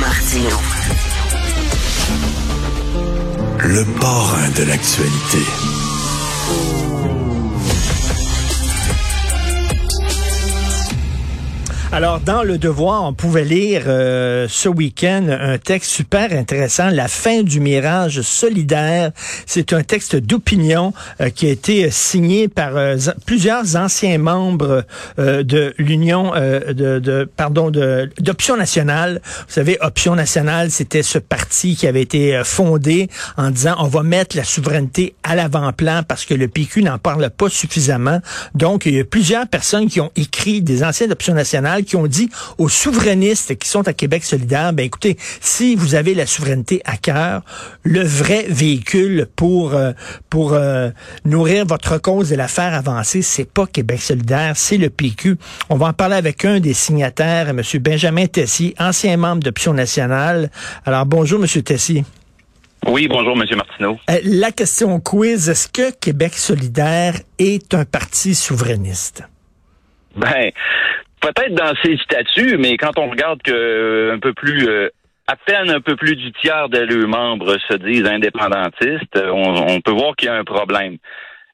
Martino. Le parrain de l'actualité. Alors, dans Le Devoir, on pouvait lire euh, ce week-end un texte super intéressant, La fin du mirage solidaire. C'est un texte d'opinion euh, qui a été signé par euh, plusieurs anciens membres de l'Union de, de, pardon, de d'Option nationale. Vous savez, Option nationale, c'était ce parti qui avait été fondé en disant on va mettre la souveraineté à l'avant-plan parce que le PQ n'en parle pas suffisamment. Donc, il y a plusieurs personnes qui ont écrit, des anciens d'Option nationale, qui ont dit aux souverainistes qui sont à Québec solidaire, ben écoutez, si vous avez la souveraineté à cœur, le vrai véhicule pour euh, pour euh, nourrir votre cause et la faire avancer, c'est pas Québec solidaire, c'est le PQ. On va en parler avec un des signataires, M. Benjamin Tessier, ancien membre d'Option nationale. Alors bonjour, M. Tessier. Oui, bonjour, M. Martineau. Euh, la question quiz, est-ce que Québec solidaire est un parti souverainiste? Ben, peut-être dans ses statuts, mais quand on regarde que euh, un peu plus euh, à peine un peu plus du tiers de leurs membres se disent indépendantistes, euh, on, peut voir qu'il y a un problème.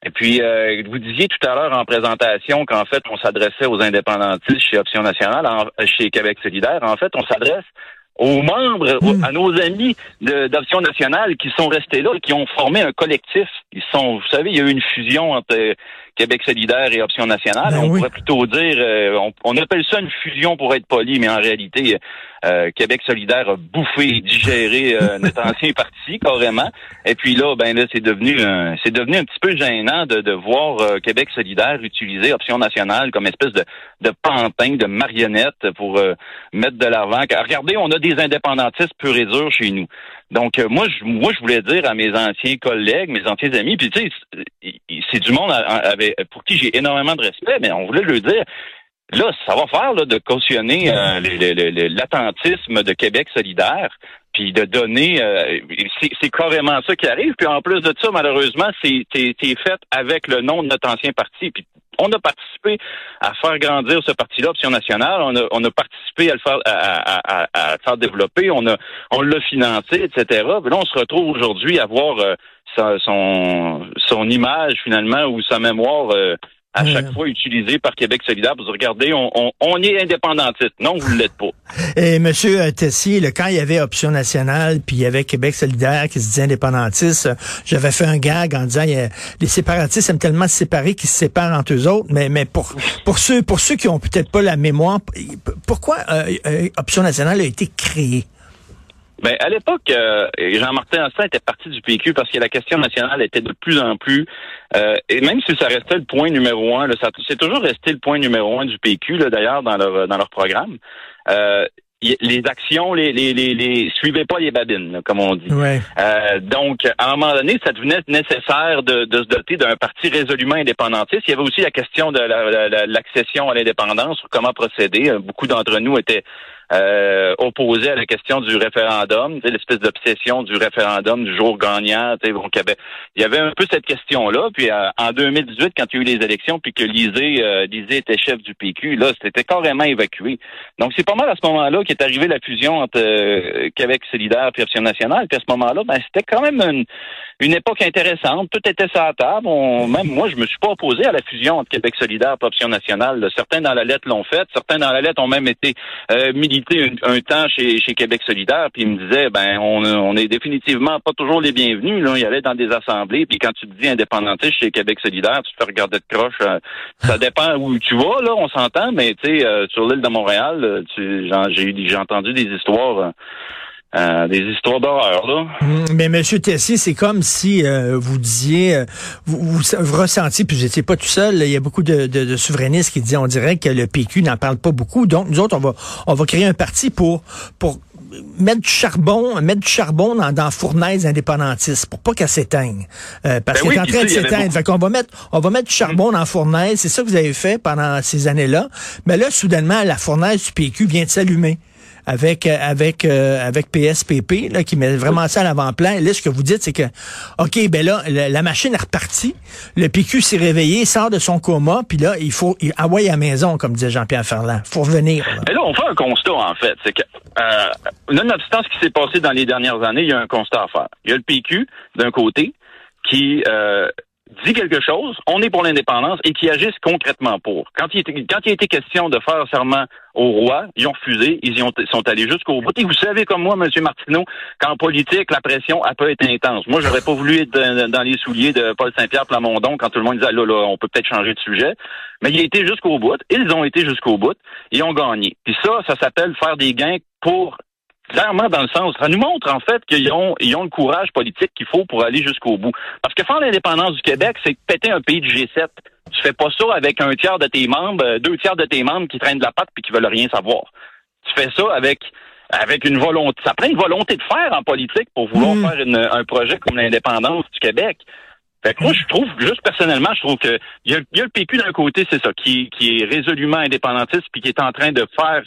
Et puis, vous disiez tout à l'heure en présentation qu'en fait, on s'adressait aux indépendantistes chez Option nationale, chez Québec solidaire. En fait, on s'adresse aux membres, hmm. à nos amis d'Option nationale qui sont restés là et qui ont formé un collectif. Ils sont, vous savez, il y a eu une fusion entre Québec solidaire et Option nationale. Ben on pourrait plutôt dire, euh, on, appelle ça une fusion pour être poli, mais en réalité, euh, Québec solidaire a bouffé et digéré euh, notre ancien parti carrément. Et puis là, ben là, c'est devenu, c'est devenu un petit peu gênant de, de voir Québec solidaire utiliser Option nationale comme espèce de, de pantin, de marionnette pour mettre de l'avant. Regardez, on a des indépendantistes purs et durs chez nous. Donc, moi, je, moi, je voulais dire à mes anciens collègues, mes anciens amis, puis tu sais, c'est du monde avec pour qui j'ai énormément de respect, mais on voulait le dire. Là, ça va faire là, de cautionner euh, l'attentisme de Québec solidaire, puis de donner, euh, c'est carrément ça qui arrive. Puis en plus de ça, malheureusement, c'est fait avec le nom de notre ancien parti. Puis on a participé à faire grandir ce parti-là, Option nationale. On a, on a participé à le faire, à, à, faire développer. On a, on l'a financé, etc. Puis là, on se retrouve aujourd'hui à voir euh, son, son image finalement ou sa mémoire euh, à chaque fois utilisée par Québec solidaire pour regarder, on, on, est indépendantiste. Non, vous ne l'êtes pas. Et Monsieur euh, Tessier, le, quand il y avait Option nationale, puis il y avait Québec solidaire qui se disait indépendantiste, euh, j'avais fait un gag en disant les séparatistes aiment tellement se séparer qu'ils se séparent entre eux autres. Mais, mais pour, pour ceux pour ceux qui ont peut-être pas la mémoire, pourquoi Option nationale a été créée? Ben, à l'époque, euh, Jean-Martin Astin était parti du PQ parce que la question nationale était de plus en plus, euh, et même si ça restait le point numéro un, c'est toujours resté le point numéro un du PQ, d'ailleurs, dans leur dans leur programme. Euh, les actions, les, les, les, les, suivaient pas les babines, comme on dit. Euh, donc, à un moment donné, ça devenait nécessaire de, de se doter d'un parti résolument indépendantiste. Il y avait aussi la question de l'accession à l'indépendance, comment procéder. Beaucoup d'entre nous étaient euh, opposé à la question du référendum, l'espèce d'obsession du référendum du jour gagnant. Donc, il y avait, un peu cette question-là. Puis euh, en 2018, quand il y a eu les élections, puis que Lisée, euh, était chef du PQ, là, c'était carrément évacué. Donc, c'est pas mal à ce moment-là qu'est arrivée la fusion entre euh, Québec solidaire et Option nationale. Puis à ce moment-là, ben, c'était quand même une, une époque intéressante. Tout était sur la table. même moi, je me suis pas opposé à la fusion entre Québec solidaire et Option nationale. Certains dans la lettre l'ont fait. Certains dans la lettre ont même été militaires un, temps chez, chez Québec solidaire, puis il me disait, ben, on, on est définitivement pas toujours les bienvenus. Là. Il allait dans des assemblées, puis quand tu te dis indépendantiste chez Québec solidaire, tu te fais regarder de croche. Euh, ça dépend où tu vas, là, on s'entend, mais tu sais, euh, sur l'île de Montréal, euh, j'ai j'ai entendu des histoires. Des histoires d'horreur, là. Hum, mais Monsieur Tessier, c'est comme si vous disiez, vous, vous, ressentiez, puis j'étais pas tout seul. Il y a beaucoup de, de, de, souverainistes qui disaient, on dirait que le PQ n'en parle pas beaucoup. Donc nous autres, on va, on va créer un parti pour, pour mettre du charbon, mettre du charbon dans, dans fournaise indépendantiste pour pas qu'elle s'éteigne. Euh, parce ben qu'elle est en train de s'éteindre. Fait qu'on va mettre, on va mettre du charbon dans la fournaise. C'est ça que vous avez fait pendant ces années-là. Mais là, soudainement, la fournaise du PQ vient de s'allumer avec euh, avec euh, avec PSPP là, qui met vraiment ça à l'avant-plan. Là, ce que vous dites, c'est que ok, ben là, la, machine est repartie. Le PQ s'est réveillé, sort de son coma, puis là, il faut il envoyer à la maison, comme disait Jean-Pierre Ferland. Faut revenir. Là. là, on fait un constat en fait, c'est que euh, nonobstant ce qui s'est passé dans les dernières années, il y a un constat à faire. Il y a le PQ, d'un côté, qui euh, dit quelque chose, on est pour l'indépendance et qui agissent concrètement pour. Quand il, était, a été question de faire serment au roi, ils ont refusé, ils sont allés jusqu'au bout. Et vous savez comme moi, M. Martineau, qu'en politique, la pression a pas été intense. Moi, j'aurais pas voulu être dans, les souliers de Paul Saint-Pierre Plamondon quand tout le monde disait, là, là, on peut peut-être changer de sujet. Mais il a été jusqu'au bout. Ils ont été jusqu'au bout. Ils ont gagné. Puis ça, ça s'appelle faire des gains pour clairement dans le sens. Ça nous montre en fait qu'ils ont, ils ont le courage politique qu'il faut pour aller jusqu'au bout. Parce que faire l'indépendance du Québec, c'est péter un pays du G7. Tu fais pas ça avec un tiers de tes membres, euh, deux tiers de tes membres qui traînent de la patte puis qui veulent rien savoir. Tu fais ça avec avec une volonté. Ça prend une volonté de faire en politique pour vouloir hmm. faire un projet comme l'indépendance du Québec. Fait que moi, je trouve, juste personnellement, je trouve que il y a, y a, le PQ d'un côté, c'est ça, qui, qui est résolument indépendantiste puis qui est en train de faire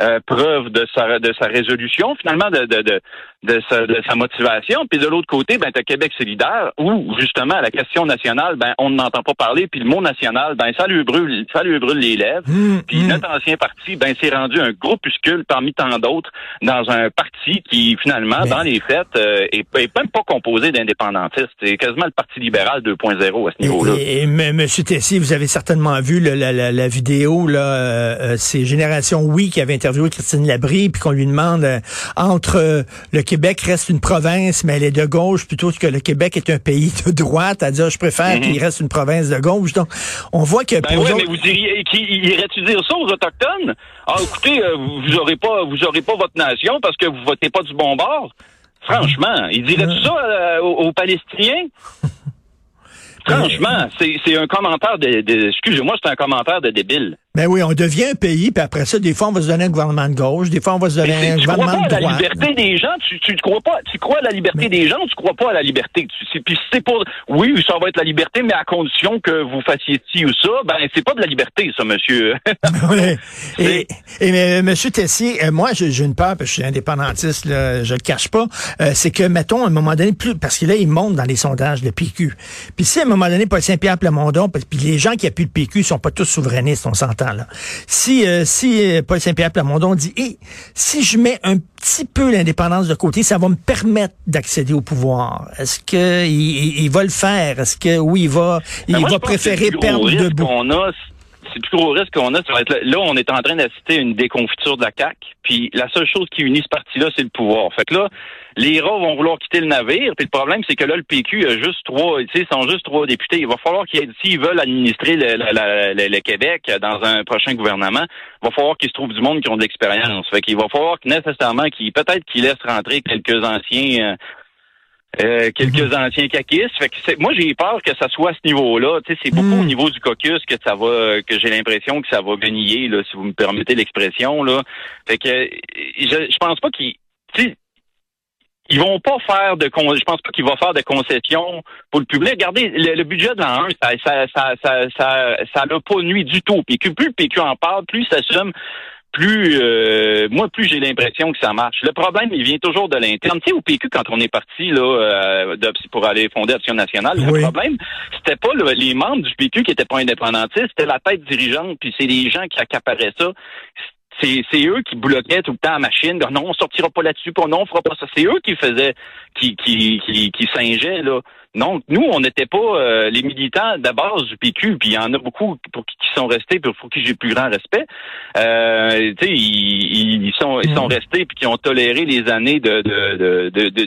euh, preuve de sa, de sa résolution, finalement, de, de, de, de, sa, de sa motivation. Puis de l'autre côté, ben, tu as Québec solidaire, où, justement, la question nationale, ben, on n'entend pas parler, puis le mot national, ben, ça lui brûle, ça lui brûle les lèvres. Mmh, puis mmh. notre ancien parti, ben, s'est rendu un groupuscule parmi tant d'autres dans un parti qui, finalement, dans les faits, euh, est, même pas composé d'indépendantistes. C'est quasiment le Parti libéral 2.0 à ce niveau-là. Et, et, Monsieur Tessier, vous avez certainement vu la, la, la, vidéo, là, euh, euh c'est Génération Oui qui avait interviewé Christine Labrie, puis qu'on lui demande euh, entre euh, le Québec reste une province, mais elle est de gauche, plutôt que le Québec est un pays de droite, à dire je préfère mhm. qu'il reste une province de gauche. Donc, on voit que ben oui, mais vous diriez irait-tu dire ça aux autochtones? Ah, écoutez, euh, vous aurez pas, vous aurez pas votre nation parce que vous votez pas du bon bord. Franchement, il dirait tout ça aux, aux Palestiniens? Franchement, c'est un commentaire de, de excusez-moi, c'est un commentaire de débile. Ben oui, on devient un pays, puis après ça, des fois, on va se donner un gouvernement de gauche, des fois, on va se donner un gouvernement de droite. Tu crois pas à la liberté des gens, tu, tu crois pas, tu crois à la liberté des gens, tu crois pas à la liberté? Tu, puis c'est pour, oui, ça va être la liberté, mais à condition que vous fassiez ci ou ça, ben c'est pas de la liberté, ça, monsieur. oui. Et, et mais, monsieur Tessier, euh, moi, j'ai une peur, parce que je suis indépendantiste, là, je le cache pas, euh, c'est que, mettons, à un moment donné, plus, parce que là, il monte dans les sondages, le PQ. Puis si, à un moment donné, Paul Saint-Pierre Plamondon, puis les gens qui appuient le PQ sont pas tous souverainistes, on s'entend, si, euh, si euh, Paul Saint-Pierre Plamondon dit, hey, si je mets un petit peu l'indépendance de côté, ça va me permettre d'accéder au pouvoir. Est-ce que il, va le faire? Est-ce que oui, il va, il ben, va préférer perdre debout? C'est le plus gros risque qu'on a, ça là, on est en train d'assister à une déconfiture de la CAQ, puis la seule chose qui unit ce parti-là, c'est le pouvoir. Fait que là, les rats vont vouloir quitter le navire, puis le problème, c'est que là, le PQ a juste trois, tu sais, sont juste trois députés. Il va falloir qu'ils, s'ils veulent administrer le, le, Québec dans un prochain gouvernement, il va falloir qu'ils se trouvent du monde qui ont de l'expérience. Fait qu'il va falloir nécessairement qu'ils, peut-être qu'ils laissent rentrer quelques anciens euh, euh, quelques mhm. anciens caquistes. Fait que moi, j'ai peur que ça soit à ce niveau-là. C'est beaucoup au mhm. niveau du caucus que ça va, que j'ai l'impression que ça va gagner, là, si vous me permettez l'expression, là. Fait que je, je pense pas qu'ils, ils vont pas faire de je pense pas qu'ils vont faire de concessions pour le public. Regardez, le, budget de l'an 1, ça ça, ça, ça, ça, ça n'a pas nuit du tout. Puis plus le PQ en parle, plus ça somme plus euh, moi plus j'ai l'impression que ça marche. Le problème, il vient toujours de l'interne. Tu sais, au PQ, quand on est parti là euh, pour aller fonder Action nationale, le problème, c'était pas les membres du PQ qui étaient pas indépendantistes, c'était la tête dirigeante, puis c'est les gens qui accaparaient ça. C'est, eux qui bloquaient tout le temps la machine. Non, on sortira pas là-dessus, non, on fera pas ça. C'est eux qui faisaient, qui, qui, qui, qui singeaient, là. Donc, nous, on n'était pas euh, les militants de base du PQ, puis il y en a beaucoup pour qui, sont restés, pour qui j'ai plus grand respect. Euh, tu sais, ils, sont ils sont mm. restés puis qui ont toléré les années de de de, de,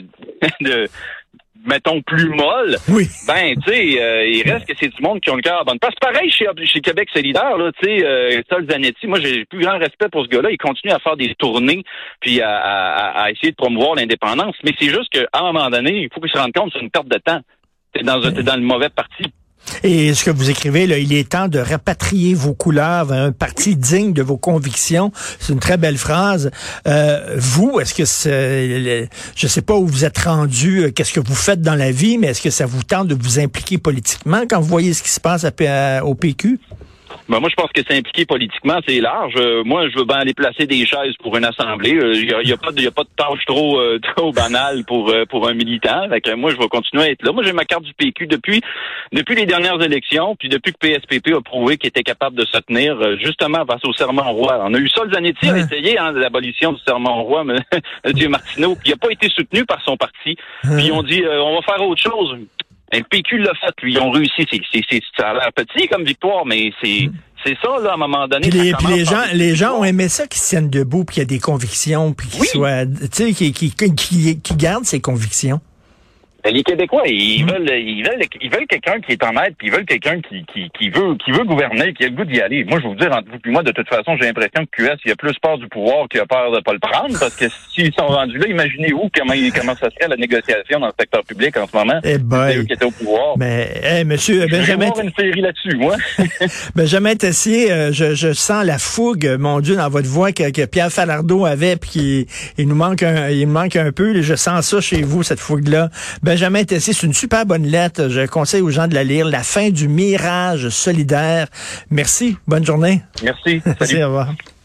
de mettons, plus molle, oui. ben, tu sais, euh, il reste que c'est du monde qui ont le cœur à bonne place. Pareil chez, chez Québec solidaire, là, tu sais, euh, Sol Zanetti, moi, j'ai plus grand respect pour ce gars-là. Il continue à faire des tournées, puis à, à, à essayer de promouvoir l'indépendance. Mais c'est juste qu'à un moment donné, il faut qu'il se rende compte que c'est une perte de temps. T'es dans, es dans le mauvais parti. Et ce que vous écrivez, il est temps de rapatrier vos couleurs vers un parti digne de vos convictions. C'est une très belle phrase. Euh, vous, est-ce que c'est, je sais pas où vous êtes rendu, euh, qu'est-ce que vous faites dans la vie, mais est-ce que ça vous tente de vous impliquer politiquement quand vous voyez ce qui se passe au PQ? Ben, moi, je pense que c'est impliqué politiquement, c'est large. Euh, moi, je veux bien aller placer des chaises pour une assemblée. Il n'y a, y a, pas de, y a pas de tâche trop euh, trop banale pour euh, pour un militant. Fait moi, je vais continuer à être là. Moi, j'ai ma carte du PQ depuis depuis les dernières élections, puis depuis que PSPP a prouvé qu'il était capable de se tenir justement face au serment roi. On a eu ça, le Zanetti a essayé hein, l'abolition du serment roi, mais Dieu Martineau, il n'a pas été soutenu par son parti. Puis ont dit, on va faire autre chose. Le PQ l'a fait, lui. Ils ont réussi. C'est, c'est, ça a l'air petit comme victoire, mais c'est, mm. c'est ça, là, à un moment donné. Puis les, les gens, les gens ont aimé ça qu'ils tiennent debout, puis qu'il y a des convictions, puis qu'ils soient, tu sais, qui, qui, qui, qui gardent ses convictions. Ben, les Québécois, ils mm. veulent, ils veulent, ils veulent quelqu'un qui est en aide, puis ils veulent quelqu'un qui, qui, qui, veut, qui veut gouverner, qui a le goût d'y aller. Moi, je vais vous dire, entre vous et moi, de toute façon, j'ai l'impression que QS, il a plus peur du pouvoir qu'il a peur de pas le prendre, parce que s'ils sont rendus là, imaginez vous comment, comment ça serait la négociation dans le secteur public en ce moment. Eh ben, eux qui étaient au pouvoir. Mais, hey, monsieur Benjamin. Je vais une série là-dessus, moi. Benjamin Tessier, euh, je, je sens la fougue, mon Dieu, dans votre voix que, que Pierre Falardeau avait, puis qu'il il nous manque un, il nous manque un peu. Je sens ça chez vous, cette fougue-là. Benjamin Tessier, c'est une super bonne lettre. Je conseille aux gens de la lire. La fin du mirage solidaire. Merci. Bonne journée. Merci. Salut. au revoir.